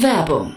Werbung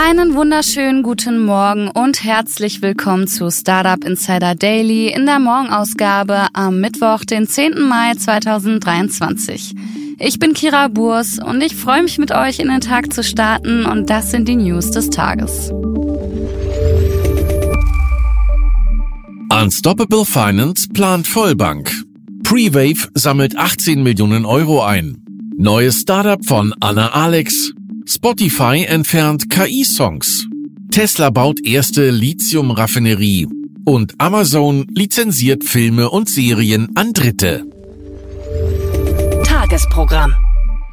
Einen wunderschönen guten Morgen und herzlich willkommen zu Startup Insider Daily in der Morgenausgabe am Mittwoch, den 10. Mai 2023. Ich bin Kira Burs und ich freue mich mit euch in den Tag zu starten und das sind die News des Tages. Unstoppable Finance plant Vollbank. Prewave sammelt 18 Millionen Euro ein. Neues Startup von Anna Alex Spotify entfernt KI-Songs. Tesla baut erste Lithium-Raffinerie. Und Amazon lizenziert Filme und Serien an Dritte. Tagesprogramm.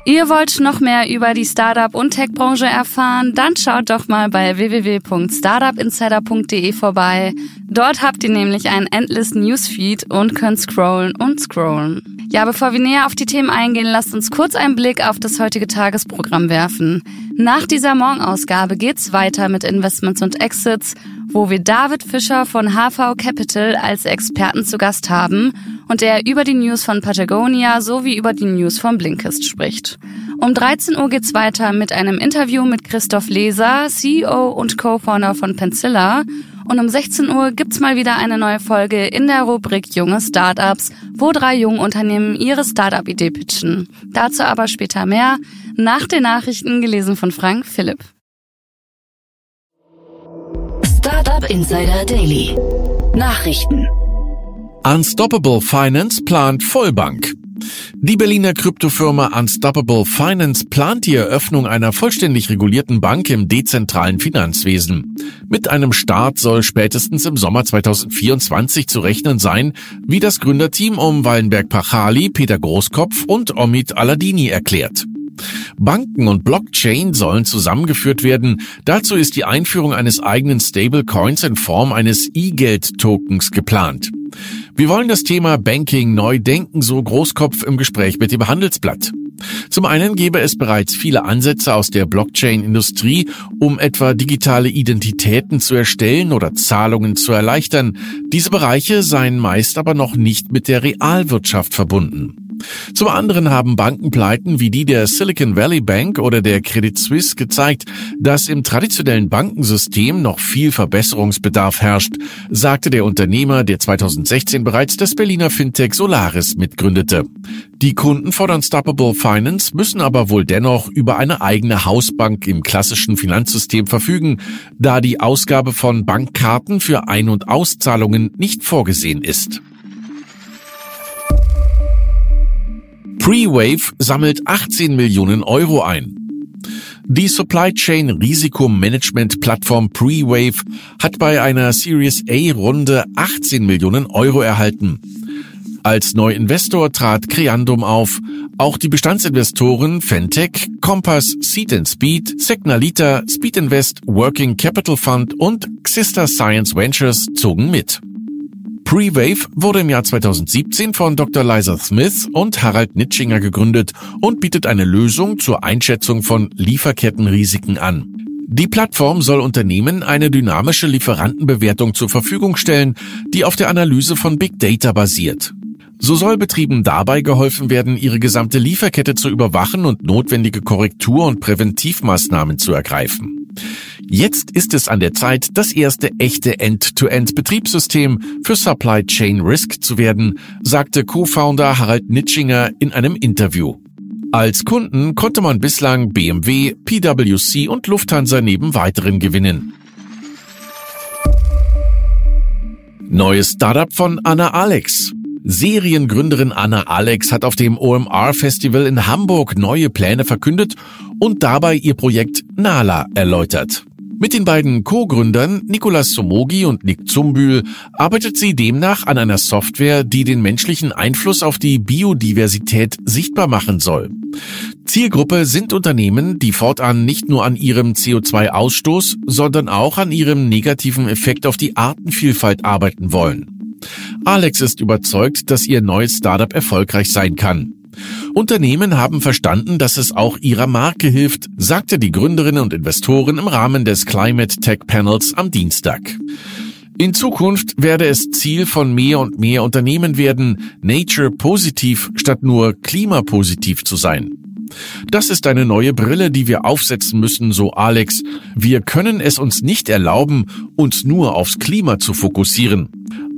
Ihr wollt noch mehr über die Startup- und Tech-Branche erfahren? Dann schaut doch mal bei www.startupinsider.de vorbei. Dort habt ihr nämlich einen Endless Newsfeed und könnt scrollen und scrollen. Ja, bevor wir näher auf die Themen eingehen, lasst uns kurz einen Blick auf das heutige Tagesprogramm werfen. Nach dieser Morgenausgabe geht's weiter mit Investments und Exits, wo wir David Fischer von HV Capital als Experten zu Gast haben und er über die News von Patagonia sowie über die News von Blinkist spricht. Um 13 Uhr geht's weiter mit einem Interview mit Christoph Leser, CEO und Co-Founder von Pencilla und um 16 Uhr gibt's mal wieder eine neue Folge in der Rubrik Junge Startups, wo drei junge Unternehmen ihre Startup-Idee pitchen. Dazu aber später mehr, nach den Nachrichten gelesen von Frank Philipp. Startup Insider Daily. Nachrichten. Unstoppable Finance plant Vollbank. Die Berliner Kryptofirma Unstoppable Finance plant die Eröffnung einer vollständig regulierten Bank im dezentralen Finanzwesen. Mit einem Start soll spätestens im Sommer 2024 zu rechnen sein, wie das Gründerteam um Wallenberg Pachali, Peter Großkopf und Omid Aladini erklärt. Banken und Blockchain sollen zusammengeführt werden. Dazu ist die Einführung eines eigenen Stablecoins in Form eines E-Geld-Tokens geplant. Wir wollen das Thema Banking neu denken, so Großkopf im Gespräch mit dem Handelsblatt. Zum einen gäbe es bereits viele Ansätze aus der Blockchain-Industrie, um etwa digitale Identitäten zu erstellen oder Zahlungen zu erleichtern. Diese Bereiche seien meist aber noch nicht mit der Realwirtschaft verbunden. Zum anderen haben Bankenpleiten wie die der Silicon Valley Bank oder der Credit Suisse gezeigt, dass im traditionellen Bankensystem noch viel Verbesserungsbedarf herrscht, sagte der Unternehmer, der 2016 bereits das Berliner Fintech Solaris mitgründete. Die Kunden von Unstoppable Finance müssen aber wohl dennoch über eine eigene Hausbank im klassischen Finanzsystem verfügen, da die Ausgabe von Bankkarten für Ein- und Auszahlungen nicht vorgesehen ist. Prewave sammelt 18 Millionen Euro ein. Die Supply Chain Risikomanagement Plattform Prewave hat bei einer Series A Runde 18 Millionen Euro erhalten. Als Neuinvestor trat Creandum auf. Auch die Bestandsinvestoren Fentech, Compass, Seed Speed, Signalita, Speed Invest, Working Capital Fund und Xista Science Ventures zogen mit. Prewave wurde im Jahr 2017 von Dr. Liza Smith und Harald Nitschinger gegründet und bietet eine Lösung zur Einschätzung von Lieferkettenrisiken an. Die Plattform soll Unternehmen eine dynamische Lieferantenbewertung zur Verfügung stellen, die auf der Analyse von Big Data basiert. So soll Betrieben dabei geholfen werden, ihre gesamte Lieferkette zu überwachen und notwendige Korrektur- und Präventivmaßnahmen zu ergreifen. Jetzt ist es an der Zeit, das erste echte End-to-End-Betriebssystem für Supply Chain Risk zu werden, sagte Co-Founder Harald Nitschinger in einem Interview. Als Kunden konnte man bislang BMW, PwC und Lufthansa neben weiteren gewinnen. Neues Startup von Anna Alex. Seriengründerin Anna Alex hat auf dem OMR Festival in Hamburg neue Pläne verkündet und dabei ihr Projekt Nala erläutert. Mit den beiden Co-Gründern Nicolas Somogi und Nick Zumbühl arbeitet sie demnach an einer Software, die den menschlichen Einfluss auf die Biodiversität sichtbar machen soll. Zielgruppe sind Unternehmen, die fortan nicht nur an ihrem CO2-Ausstoß, sondern auch an ihrem negativen Effekt auf die Artenvielfalt arbeiten wollen. Alex ist überzeugt, dass ihr neues Startup erfolgreich sein kann. Unternehmen haben verstanden, dass es auch ihrer Marke hilft, sagte die Gründerin und Investoren im Rahmen des Climate Tech Panels am Dienstag. In Zukunft werde es Ziel von mehr und mehr Unternehmen werden, Nature positiv statt nur klimapositiv zu sein. Das ist eine neue Brille, die wir aufsetzen müssen, so Alex. Wir können es uns nicht erlauben, uns nur aufs Klima zu fokussieren.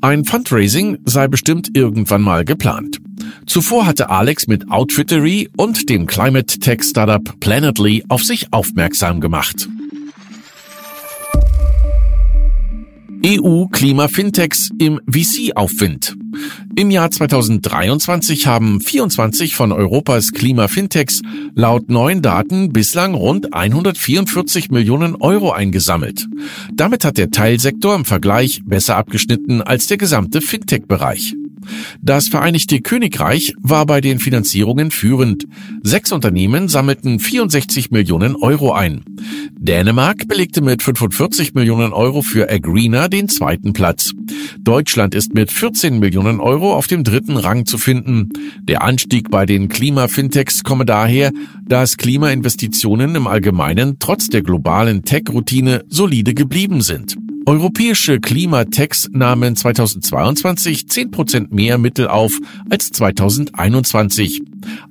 Ein Fundraising sei bestimmt irgendwann mal geplant. Zuvor hatte Alex mit Outfittery und dem Climate Tech Startup Planetly auf sich aufmerksam gemacht. EU-Klima-Fintechs im VC-Aufwind. Im Jahr 2023 haben 24 von Europas Klima-Fintechs laut neuen Daten bislang rund 144 Millionen Euro eingesammelt. Damit hat der Teilsektor im Vergleich besser abgeschnitten als der gesamte Fintech-Bereich. Das Vereinigte Königreich war bei den Finanzierungen führend. Sechs Unternehmen sammelten 64 Millionen Euro ein. Dänemark belegte mit 45 Millionen Euro für Agrina den zweiten Platz. Deutschland ist mit 14 Millionen Euro auf dem dritten Rang zu finden. Der Anstieg bei den Klima-Fintechs komme daher, dass Klimainvestitionen im Allgemeinen trotz der globalen Tech-Routine solide geblieben sind. Europäische Klimatechs nahmen 2022 10 Prozent mehr Mittel auf als 2021.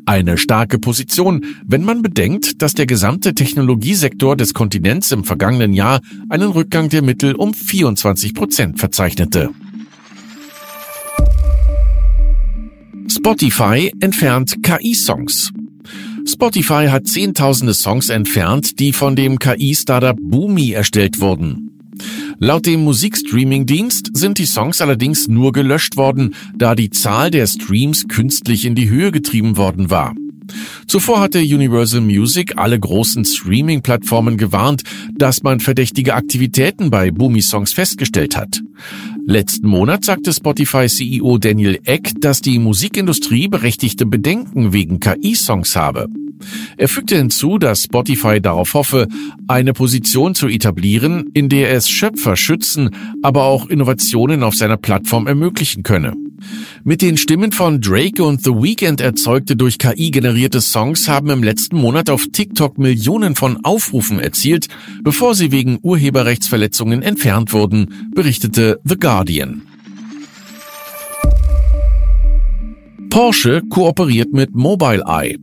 Eine starke Position, wenn man bedenkt, dass der gesamte Technologiesektor des Kontinents im vergangenen Jahr einen Rückgang der Mittel um 24 Prozent verzeichnete. Spotify entfernt KI-Songs. Spotify hat zehntausende Songs entfernt, die von dem KI-Startup Boomi erstellt wurden. Laut dem Musikstreaming-Dienst sind die Songs allerdings nur gelöscht worden, da die Zahl der Streams künstlich in die Höhe getrieben worden war. Zuvor hatte Universal Music alle großen Streaming-Plattformen gewarnt, dass man verdächtige Aktivitäten bei Boomy Songs festgestellt hat. Letzten Monat sagte Spotify-CEO Daniel Eck, dass die Musikindustrie berechtigte Bedenken wegen KI-Songs habe. Er fügte hinzu, dass Spotify darauf hoffe, eine Position zu etablieren, in der es Schöpfer schützen, aber auch Innovationen auf seiner Plattform ermöglichen könne. Mit den Stimmen von Drake und The Weeknd erzeugte durch KI generierte Songs haben im letzten Monat auf TikTok Millionen von Aufrufen erzielt, bevor sie wegen Urheberrechtsverletzungen entfernt wurden, berichtete The Guardian. Porsche kooperiert mit Mobileye.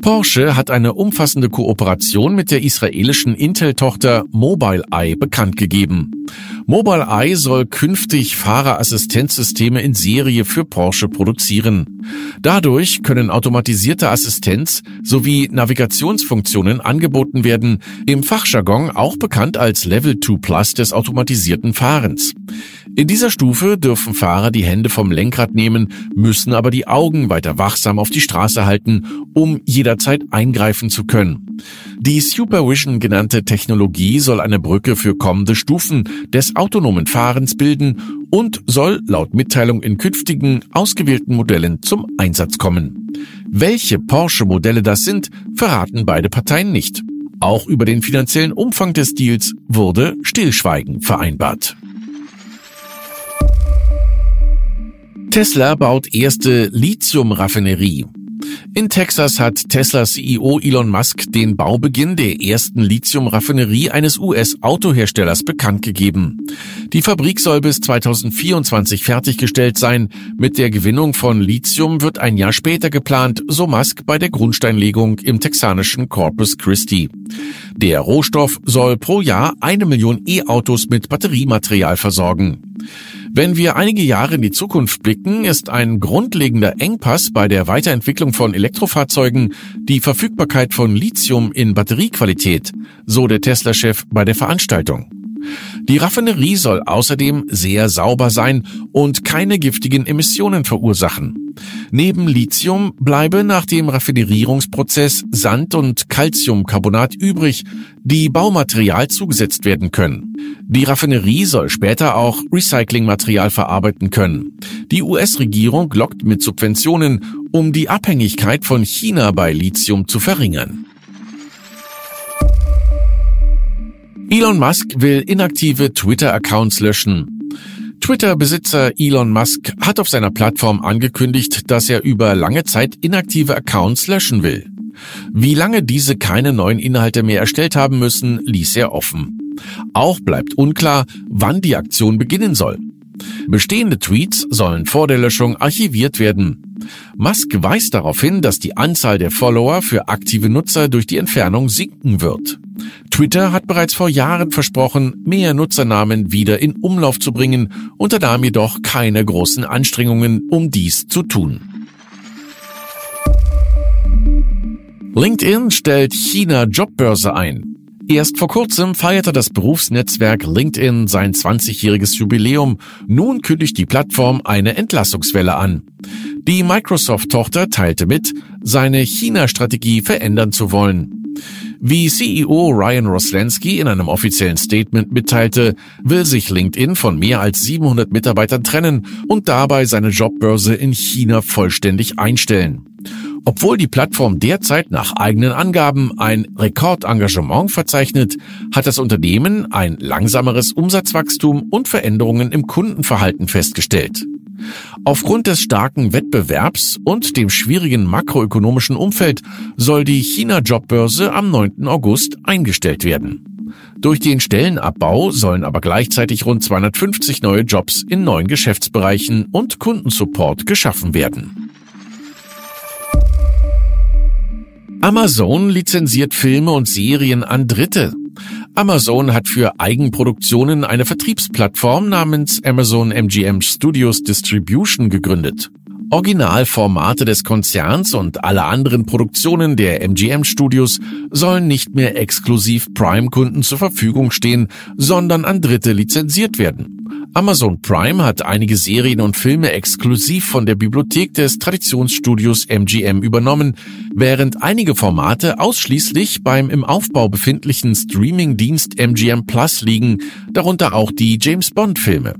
Porsche hat eine umfassende Kooperation mit der israelischen Intel-Tochter Mobileye bekannt gegeben. Mobileye soll künftig Fahrerassistenzsysteme in Serie für Porsche produzieren. Dadurch können automatisierte Assistenz sowie Navigationsfunktionen angeboten werden, im Fachjargon auch bekannt als Level 2 Plus des automatisierten Fahrens. In dieser Stufe dürfen Fahrer die Hände vom Lenkrad nehmen, müssen aber die Augen weiter wachsam auf die Straße halten, um jederzeit eingreifen zu können. Die Supervision genannte Technologie soll eine Brücke für kommende Stufen des autonomen Fahrens bilden und soll laut Mitteilung in künftigen ausgewählten Modellen zum Einsatz kommen. Welche Porsche-Modelle das sind, verraten beide Parteien nicht. Auch über den finanziellen Umfang des Deals wurde Stillschweigen vereinbart. Tesla baut erste Lithium-Raffinerie. In Texas hat Tesla CEO Elon Musk den Baubeginn der ersten Lithium-Raffinerie eines US-Autoherstellers bekannt gegeben. Die Fabrik soll bis 2024 fertiggestellt sein. Mit der Gewinnung von Lithium wird ein Jahr später geplant, so Musk bei der Grundsteinlegung im texanischen Corpus Christi. Der Rohstoff soll pro Jahr eine Million E-Autos mit Batteriematerial versorgen. Wenn wir einige Jahre in die Zukunft blicken, ist ein grundlegender Engpass bei der Weiterentwicklung von Elektrofahrzeugen die Verfügbarkeit von Lithium in Batteriequalität, so der Tesla-Chef bei der Veranstaltung. Die Raffinerie soll außerdem sehr sauber sein und keine giftigen Emissionen verursachen. Neben Lithium bleibe nach dem Raffinerierungsprozess Sand und Calciumcarbonat übrig, die Baumaterial zugesetzt werden können. Die Raffinerie soll später auch Recyclingmaterial verarbeiten können. Die US-Regierung lockt mit Subventionen, um die Abhängigkeit von China bei Lithium zu verringern. Elon Musk will inaktive Twitter-Accounts löschen. Twitter-Besitzer Elon Musk hat auf seiner Plattform angekündigt, dass er über lange Zeit inaktive Accounts löschen will. Wie lange diese keine neuen Inhalte mehr erstellt haben müssen, ließ er offen. Auch bleibt unklar, wann die Aktion beginnen soll. Bestehende Tweets sollen vor der Löschung archiviert werden. Musk weist darauf hin, dass die Anzahl der Follower für aktive Nutzer durch die Entfernung sinken wird. Twitter hat bereits vor Jahren versprochen, mehr Nutzernamen wieder in Umlauf zu bringen, unternahm jedoch keine großen Anstrengungen, um dies zu tun. LinkedIn stellt China Jobbörse ein. Erst vor kurzem feierte das Berufsnetzwerk LinkedIn sein 20-jähriges Jubiläum. Nun kündigt die Plattform eine Entlassungswelle an. Die Microsoft-Tochter teilte mit, seine China-Strategie verändern zu wollen. Wie CEO Ryan Roslansky in einem offiziellen Statement mitteilte, will sich LinkedIn von mehr als 700 Mitarbeitern trennen und dabei seine Jobbörse in China vollständig einstellen. Obwohl die Plattform derzeit nach eigenen Angaben ein Rekordengagement verzeichnet, hat das Unternehmen ein langsameres Umsatzwachstum und Veränderungen im Kundenverhalten festgestellt. Aufgrund des starken Wettbewerbs und dem schwierigen makroökonomischen Umfeld soll die China-Jobbörse am 9. August eingestellt werden. Durch den Stellenabbau sollen aber gleichzeitig rund 250 neue Jobs in neuen Geschäftsbereichen und Kundensupport geschaffen werden. Amazon lizenziert Filme und Serien an Dritte. Amazon hat für Eigenproduktionen eine Vertriebsplattform namens Amazon MGM Studios Distribution gegründet. Originalformate des Konzerns und alle anderen Produktionen der MGM Studios sollen nicht mehr exklusiv Prime-Kunden zur Verfügung stehen, sondern an Dritte lizenziert werden. Amazon Prime hat einige Serien und Filme exklusiv von der Bibliothek des Traditionsstudios MGM übernommen, während einige Formate ausschließlich beim im Aufbau befindlichen Streaming-Dienst MGM Plus liegen, darunter auch die James Bond Filme.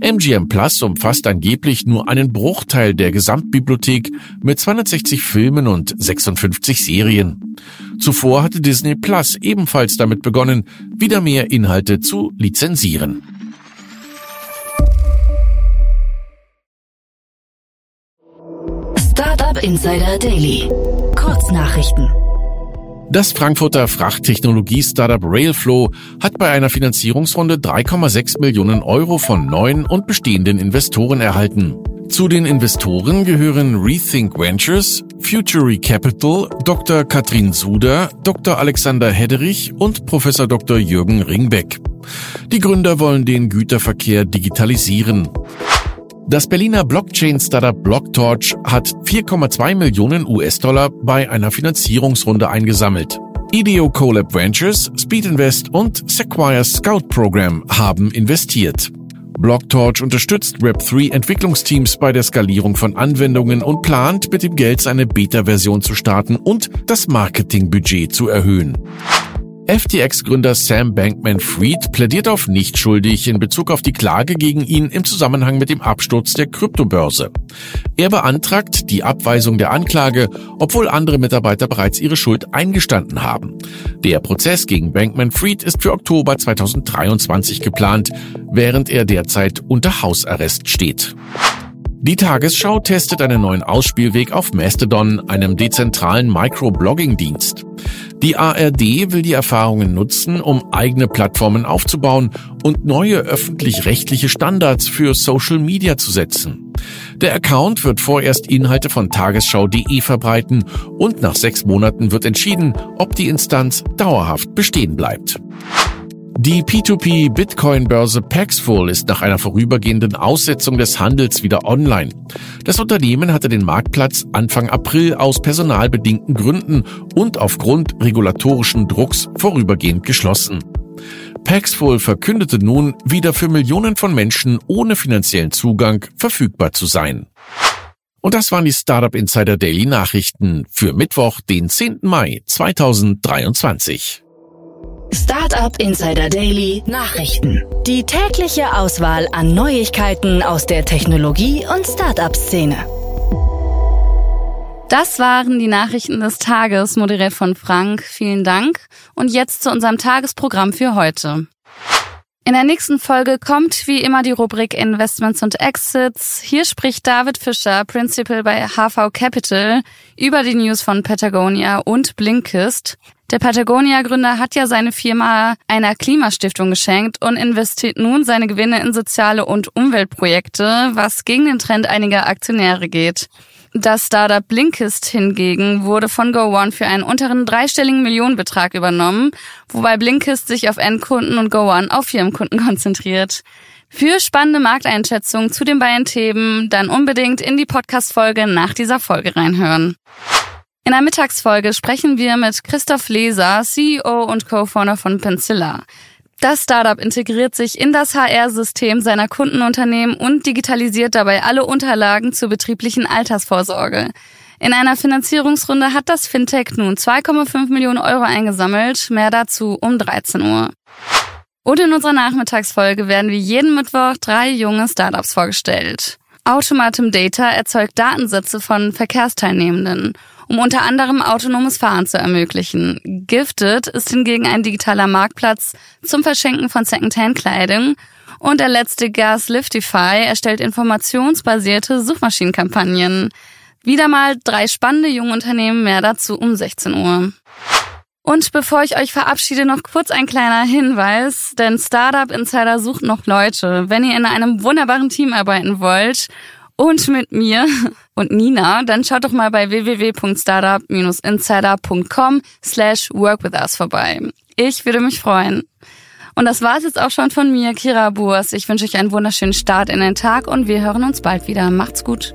MGM Plus umfasst angeblich nur einen Bruchteil der Gesamtbibliothek mit 260 Filmen und 56 Serien. Zuvor hatte Disney Plus ebenfalls damit begonnen, wieder mehr Inhalte zu lizenzieren. Startup Insider Daily. Kurznachrichten. Das Frankfurter Frachttechnologie-Startup Railflow hat bei einer Finanzierungsrunde 3,6 Millionen Euro von neuen und bestehenden Investoren erhalten. Zu den Investoren gehören Rethink Ventures, Futury Capital, Dr. Katrin Suder, Dr. Alexander Hedderich und Professor Dr. Jürgen Ringbeck. Die Gründer wollen den Güterverkehr digitalisieren. Das Berliner Blockchain-Startup Blocktorch hat 4,2 Millionen US-Dollar bei einer Finanzierungsrunde eingesammelt. IDEO Colab Ventures, Speed Invest und Sequire Scout Program haben investiert. Blocktorch unterstützt Web3 Entwicklungsteams bei der Skalierung von Anwendungen und plant mit dem Geld seine Beta-Version zu starten und das Marketingbudget zu erhöhen. FTX-Gründer Sam Bankman-Fried plädiert auf nicht schuldig in Bezug auf die Klage gegen ihn im Zusammenhang mit dem Absturz der Kryptobörse. Er beantragt die Abweisung der Anklage, obwohl andere Mitarbeiter bereits ihre Schuld eingestanden haben. Der Prozess gegen Bankman-Fried ist für Oktober 2023 geplant, während er derzeit unter Hausarrest steht. Die Tagesschau testet einen neuen Ausspielweg auf Mastodon, einem dezentralen Microblogging-Dienst. Die ARD will die Erfahrungen nutzen, um eigene Plattformen aufzubauen und neue öffentlich-rechtliche Standards für Social Media zu setzen. Der Account wird vorerst Inhalte von tagesschau.de verbreiten und nach sechs Monaten wird entschieden, ob die Instanz dauerhaft bestehen bleibt. Die P2P-Bitcoin-Börse Paxful ist nach einer vorübergehenden Aussetzung des Handels wieder online. Das Unternehmen hatte den Marktplatz Anfang April aus personalbedingten Gründen und aufgrund regulatorischen Drucks vorübergehend geschlossen. Paxful verkündete nun, wieder für Millionen von Menschen ohne finanziellen Zugang verfügbar zu sein. Und das waren die Startup Insider Daily Nachrichten für Mittwoch, den 10. Mai 2023. Startup Insider Daily Nachrichten. Die tägliche Auswahl an Neuigkeiten aus der Technologie- und Startup-Szene. Das waren die Nachrichten des Tages, moderiert von Frank. Vielen Dank. Und jetzt zu unserem Tagesprogramm für heute. In der nächsten Folge kommt wie immer die Rubrik Investments und Exits. Hier spricht David Fischer, Principal bei HV Capital, über die News von Patagonia und Blinkist. Der Patagonia-Gründer hat ja seine Firma einer Klimastiftung geschenkt und investiert nun seine Gewinne in soziale und Umweltprojekte, was gegen den Trend einiger Aktionäre geht. Das Startup Blinkist hingegen wurde von GoOne für einen unteren dreistelligen Millionenbetrag übernommen, wobei Blinkist sich auf Endkunden und GoOne auf Firmenkunden konzentriert. Für spannende Markteinschätzungen zu den beiden Themen dann unbedingt in die Podcast-Folge nach dieser Folge reinhören. In der Mittagsfolge sprechen wir mit Christoph Leser, CEO und Co-Founder von Pencilla. Das Startup integriert sich in das HR-System seiner Kundenunternehmen und digitalisiert dabei alle Unterlagen zur betrieblichen Altersvorsorge. In einer Finanzierungsrunde hat das Fintech nun 2,5 Millionen Euro eingesammelt. Mehr dazu um 13 Uhr. Und in unserer Nachmittagsfolge werden wie jeden Mittwoch drei junge Startups vorgestellt. Automatum Data erzeugt Datensätze von Verkehrsteilnehmenden um unter anderem autonomes Fahren zu ermöglichen. Gifted ist hingegen ein digitaler Marktplatz zum Verschenken von Secondhand-Kleidung und der letzte Gas Liftify erstellt informationsbasierte Suchmaschinenkampagnen. Wieder mal drei spannende Jungunternehmen, mehr dazu um 16 Uhr. Und bevor ich euch verabschiede, noch kurz ein kleiner Hinweis, denn Startup Insider sucht noch Leute. Wenn ihr in einem wunderbaren Team arbeiten wollt und mit mir und Nina, dann schaut doch mal bei www.startup-insider.com slash workwithus vorbei. Ich würde mich freuen. Und das war's jetzt auch schon von mir, Kira Burs. Ich wünsche euch einen wunderschönen Start in den Tag und wir hören uns bald wieder. Macht's gut.